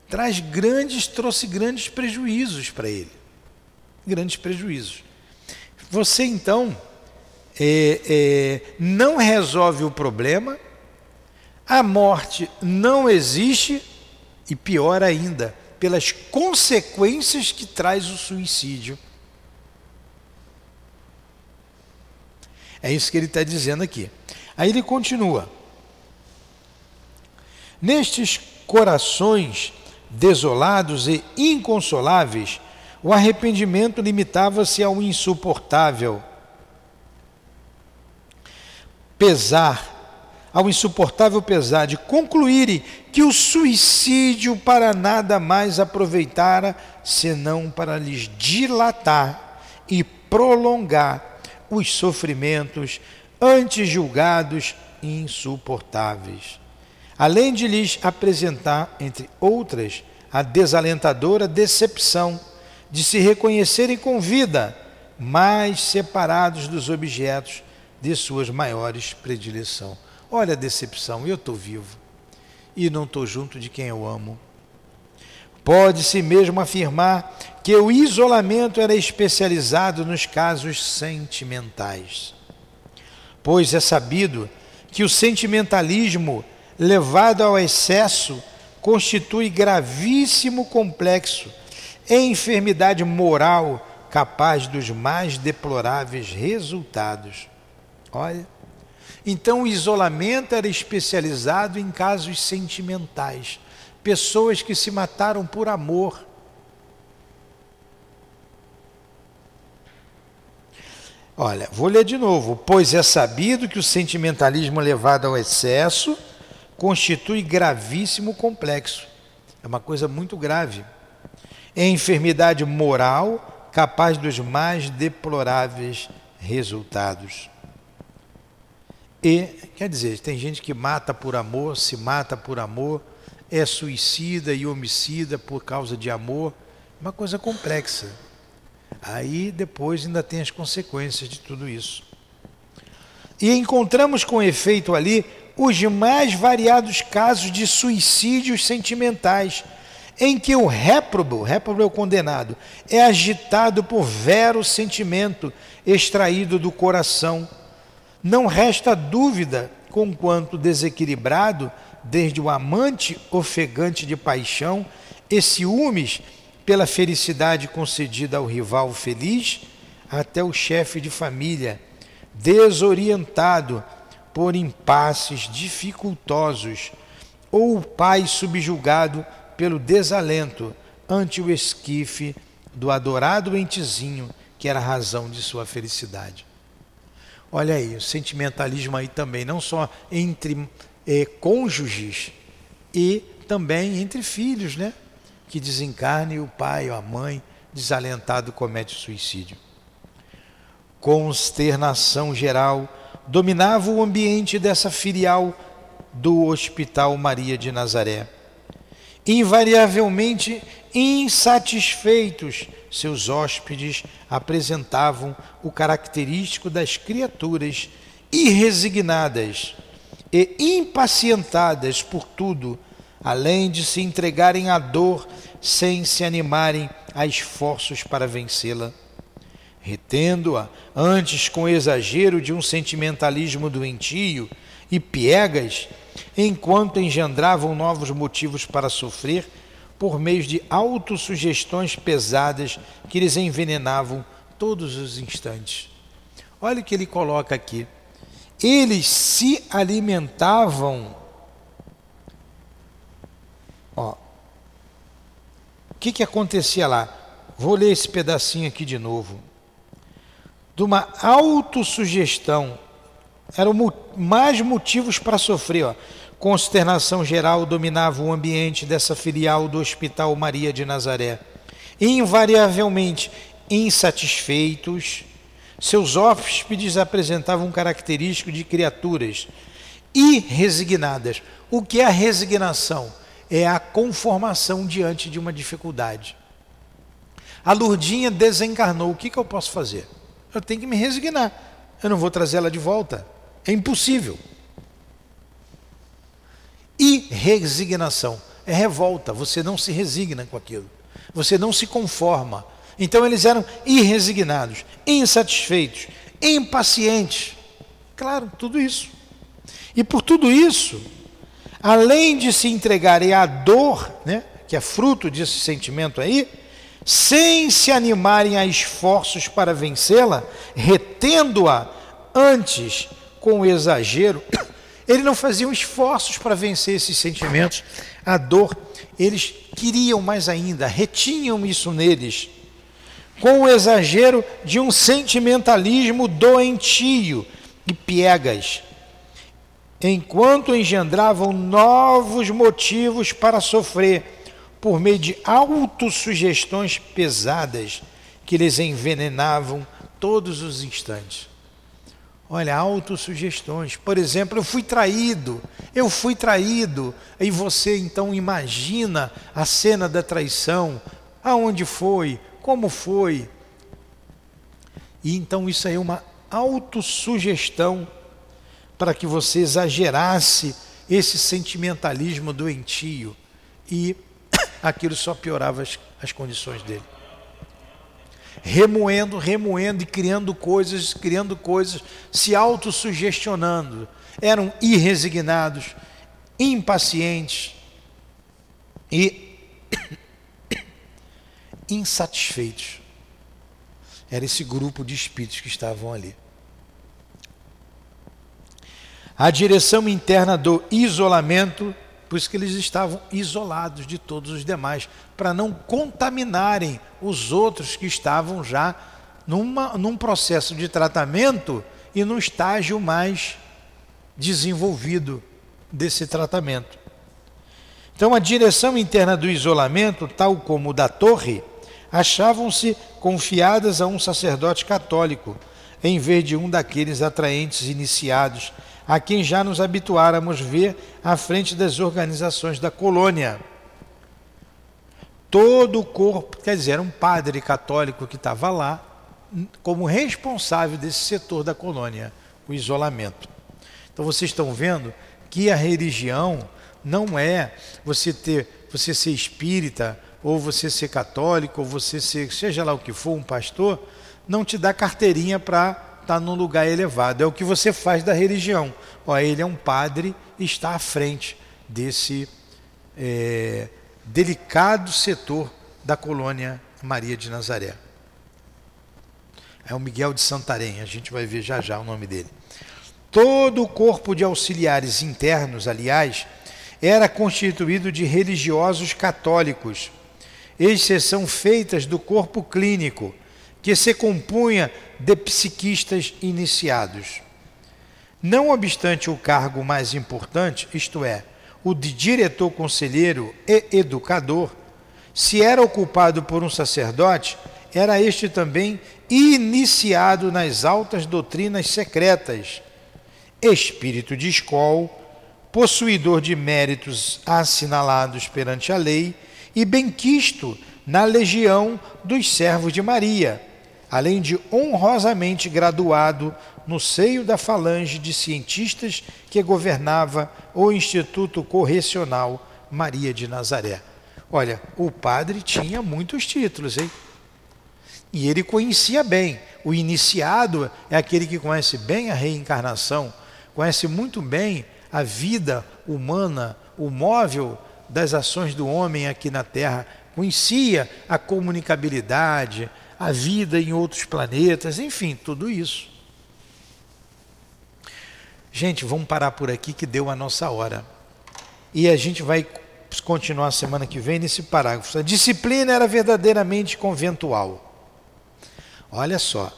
traz grandes, trouxe grandes prejuízos para ele. Grandes prejuízos. Você então é, é, não resolve o problema, a morte não existe, e pior ainda, pelas consequências que traz o suicídio. É isso que ele está dizendo aqui. Aí ele continua: Nestes corações desolados e inconsoláveis, o arrependimento limitava-se ao insuportável pesar, ao insuportável pesar de concluírem que o suicídio para nada mais aproveitara senão para lhes dilatar e prolongar os sofrimentos antes julgados insuportáveis. Além de lhes apresentar, entre outras, a desalentadora decepção de se reconhecerem com vida, mais separados dos objetos de suas maiores predileção. Olha a decepção, eu estou vivo e não estou junto de quem eu amo. Pode-se mesmo afirmar que o isolamento era especializado nos casos sentimentais pois é sabido que o sentimentalismo levado ao excesso constitui gravíssimo complexo enfermidade moral capaz dos mais deploráveis resultados. Olha, então o isolamento era especializado em casos sentimentais, pessoas que se mataram por amor Olha, vou ler de novo. Pois é sabido que o sentimentalismo levado ao excesso constitui gravíssimo complexo. É uma coisa muito grave. É enfermidade moral capaz dos mais deploráveis resultados. E, quer dizer, tem gente que mata por amor, se mata por amor, é suicida e homicida por causa de amor. Uma coisa complexa. Aí depois ainda tem as consequências de tudo isso. E encontramos com efeito ali os mais variados casos de suicídios sentimentais, em que o réprobo, réprobo é o condenado, é agitado por vero sentimento extraído do coração. Não resta dúvida, conquanto desequilibrado, desde o amante ofegante de paixão e ciúmes, pela felicidade concedida ao rival feliz, até o chefe de família, desorientado por impasses dificultosos, ou o pai subjugado pelo desalento ante o esquife do adorado entezinho, que era a razão de sua felicidade. Olha aí, o sentimentalismo aí também, não só entre eh, cônjuges e também entre filhos, né? Que desencarne o pai ou a mãe desalentado comete suicídio. Consternação geral dominava o ambiente dessa filial do Hospital Maria de Nazaré. Invariavelmente insatisfeitos, seus hóspedes apresentavam o característico das criaturas irresignadas e impacientadas por tudo, além de se entregarem à dor sem se animarem a esforços para vencê-la. Retendo-a antes com exagero de um sentimentalismo doentio e piegas, enquanto engendravam novos motivos para sofrer por meio de autossugestões pesadas que lhes envenenavam todos os instantes. Olha o que ele coloca aqui. Eles se alimentavam. Ó, o que, que acontecia lá? Vou ler esse pedacinho aqui de novo. De uma autossugestão. Eram mais motivos para sofrer. Ó. Consternação geral dominava o ambiente dessa filial do Hospital Maria de Nazaré. Invariavelmente insatisfeitos, seus hóspedes apresentavam um característico de criaturas irresignadas. O que é a resignação? É a conformação diante de uma dificuldade. A Lurdinha desencarnou. O que, que eu posso fazer? Eu tenho que me resignar. Eu não vou trazê-la de volta. É impossível. E resignação é revolta, você não se resigna com aquilo, você não se conforma. Então eles eram irresignados, insatisfeitos, impacientes. Claro, tudo isso. E por tudo isso, além de se entregarem à dor, né, que é fruto desse sentimento aí, sem se animarem a esforços para vencê-la, retendo-a antes com exagero eles não faziam esforços para vencer esses sentimentos, a dor. Eles queriam mais ainda, retinham isso neles, com o exagero de um sentimentalismo doentio e piegas, enquanto engendravam novos motivos para sofrer por meio de autossugestões pesadas que lhes envenenavam todos os instantes. Olha, autossugestões. Por exemplo, eu fui traído, eu fui traído. E você então imagina a cena da traição. Aonde foi? Como foi? E então isso aí é uma autossugestão para que você exagerasse esse sentimentalismo doentio. E aquilo só piorava as, as condições dele remoendo, remoendo e criando coisas, criando coisas, se autossugestionando. Eram irresignados, impacientes e insatisfeitos. Era esse grupo de espíritos que estavam ali. A direção interna do isolamento por isso que eles estavam isolados de todos os demais, para não contaminarem os outros que estavam já numa, num processo de tratamento e num estágio mais desenvolvido desse tratamento. Então, a direção interna do isolamento, tal como da torre, achavam-se confiadas a um sacerdote católico, em vez de um daqueles atraentes iniciados a quem já nos habituáramos ver à frente das organizações da colônia. Todo o corpo, quer dizer, era um padre católico que estava lá como responsável desse setor da colônia, o isolamento. Então vocês estão vendo que a religião não é você ter, você ser espírita, ou você ser católico, ou você ser, seja lá o que for, um pastor, não te dá carteirinha para está num lugar elevado. É o que você faz da religião. Ó, ele é um padre e está à frente desse é, delicado setor da colônia Maria de Nazaré. É o Miguel de Santarém, a gente vai ver já já o nome dele. Todo o corpo de auxiliares internos, aliás, era constituído de religiosos católicos, exceção feitas do corpo clínico, que se compunha de psiquistas iniciados. Não obstante o cargo mais importante, isto é, o de diretor conselheiro e educador, se era ocupado por um sacerdote, era este também iniciado nas altas doutrinas secretas, espírito de escola, possuidor de méritos assinalados perante a lei e benquisto na legião dos servos de Maria, além de honrosamente graduado no seio da falange de cientistas que governava o Instituto Correcional Maria de Nazaré. Olha, o padre tinha muitos títulos, hein? E ele conhecia bem. O iniciado é aquele que conhece bem a reencarnação, conhece muito bem a vida humana, o móvel das ações do homem aqui na Terra, conhecia a comunicabilidade, a vida em outros planetas, enfim, tudo isso. Gente, vamos parar por aqui que deu a nossa hora. E a gente vai continuar semana que vem nesse parágrafo. A disciplina era verdadeiramente conventual. Olha só.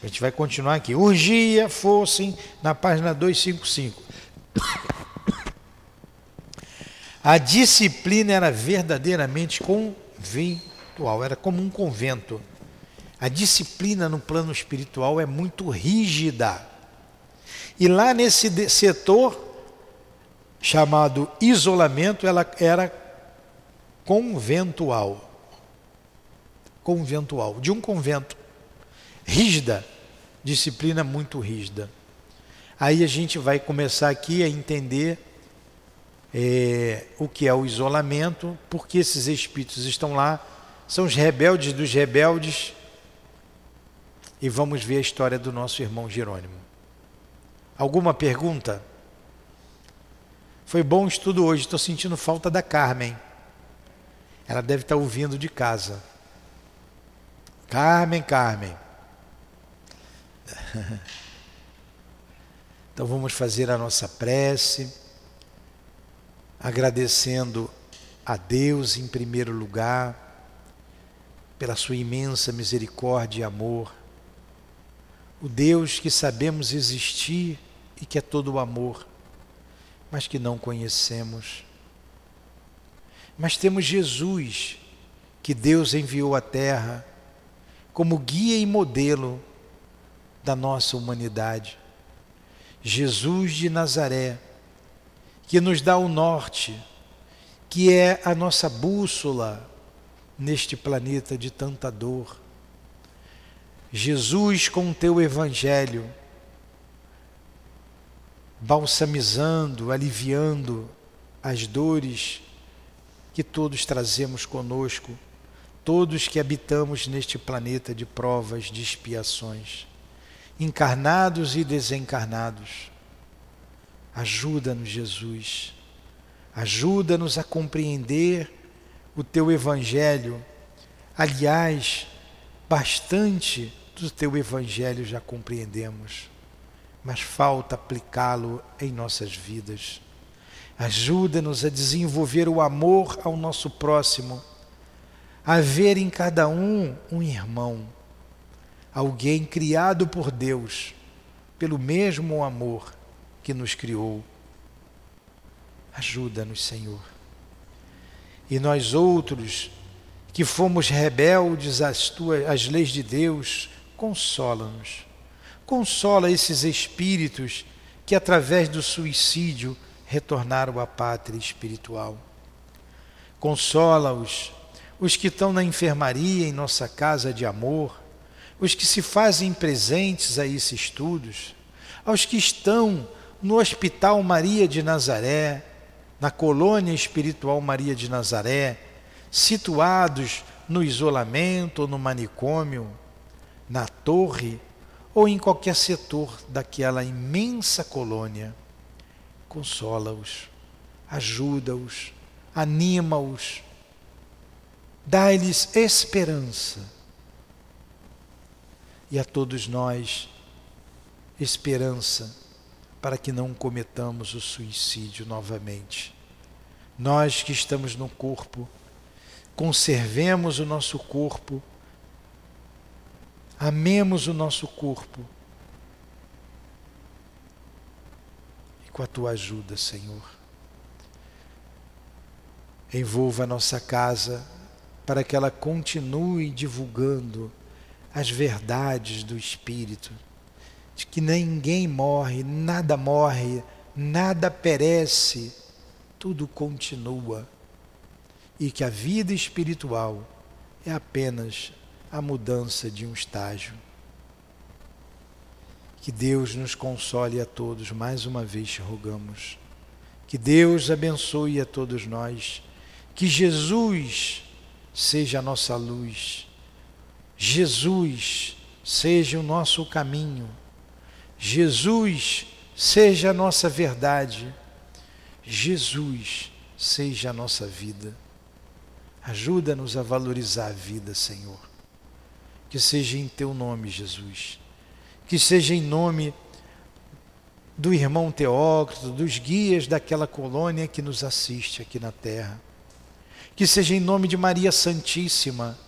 A gente vai continuar aqui. Urgia fossem na página 255. A disciplina era verdadeiramente conventual, era como um convento. A disciplina no plano espiritual é muito rígida. E lá nesse setor chamado isolamento, ela era conventual. Conventual, de um convento. Rígida, disciplina muito rígida. Aí a gente vai começar aqui a entender é, o que é o isolamento, porque esses espíritos estão lá, são os rebeldes dos rebeldes, e vamos ver a história do nosso irmão Jerônimo. Alguma pergunta? Foi bom o estudo hoje, estou sentindo falta da Carmen. Ela deve estar ouvindo de casa. Carmen, Carmen. Então vamos fazer a nossa prece, agradecendo a Deus em primeiro lugar, pela sua imensa misericórdia e amor, o Deus que sabemos existir e que é todo o amor, mas que não conhecemos. Mas temos Jesus, que Deus enviou à Terra como guia e modelo da nossa humanidade. Jesus de Nazaré, que nos dá o norte, que é a nossa bússola neste planeta de tanta dor. Jesus, com o teu evangelho, balsamizando, aliviando as dores que todos trazemos conosco, todos que habitamos neste planeta de provas, de expiações encarnados e desencarnados. Ajuda-nos, Jesus. Ajuda-nos a compreender o teu evangelho. Aliás, bastante do teu evangelho já compreendemos, mas falta aplicá-lo em nossas vidas. Ajuda-nos a desenvolver o amor ao nosso próximo, a ver em cada um um irmão alguém criado por Deus, pelo mesmo amor que nos criou. Ajuda-nos, Senhor. E nós outros, que fomos rebeldes às, tuas, às leis de Deus, consola-nos. Consola esses espíritos que, através do suicídio, retornaram à pátria espiritual. Consola-os, os que estão na enfermaria em nossa casa de amor, os que se fazem presentes a esses estudos, aos que estão no Hospital Maria de Nazaré, na colônia espiritual Maria de Nazaré, situados no isolamento ou no manicômio, na torre ou em qualquer setor daquela imensa colônia. Consola-os, ajuda-os, anima-os, dá-lhes esperança e a todos nós esperança para que não cometamos o suicídio novamente. Nós que estamos no corpo, conservemos o nosso corpo, amemos o nosso corpo. E com a tua ajuda, Senhor, envolva a nossa casa para que ela continue divulgando as verdades do Espírito, de que ninguém morre, nada morre, nada perece, tudo continua, e que a vida espiritual é apenas a mudança de um estágio. Que Deus nos console a todos, mais uma vez rogamos. Que Deus abençoe a todos nós. Que Jesus seja a nossa luz Jesus seja o nosso caminho, Jesus seja a nossa verdade, Jesus seja a nossa vida. Ajuda-nos a valorizar a vida, Senhor. Que seja em teu nome, Jesus. Que seja em nome do irmão Teócrito, dos guias daquela colônia que nos assiste aqui na terra. Que seja em nome de Maria Santíssima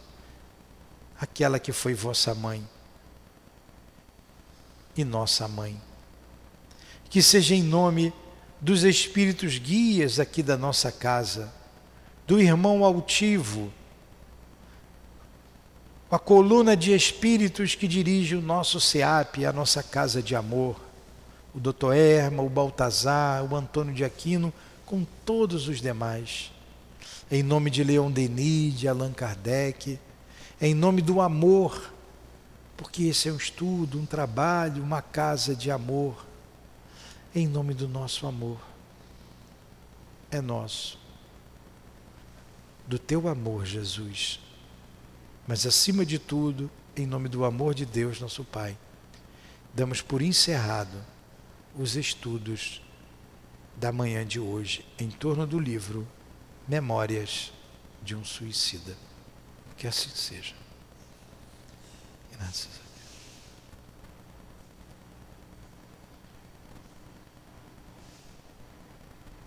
aquela que foi vossa mãe e nossa mãe. Que seja em nome dos espíritos guias aqui da nossa casa, do irmão altivo, a coluna de espíritos que dirige o nosso SEAP, a nossa casa de amor, o doutor Erma, o Baltazar, o Antônio de Aquino, com todos os demais. Em nome de Leon Denis, de Allan Kardec, em nome do amor, porque esse é um estudo, um trabalho, uma casa de amor, em nome do nosso amor. É nosso. Do teu amor, Jesus. Mas acima de tudo, em nome do amor de Deus, nosso Pai, damos por encerrado os estudos da manhã de hoje em torno do livro Memórias de um Suicida. Que assim seja. Graças a